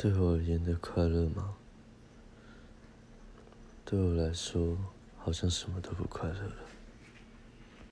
对我而言的快乐吗？对我来说好像什么都不快乐了。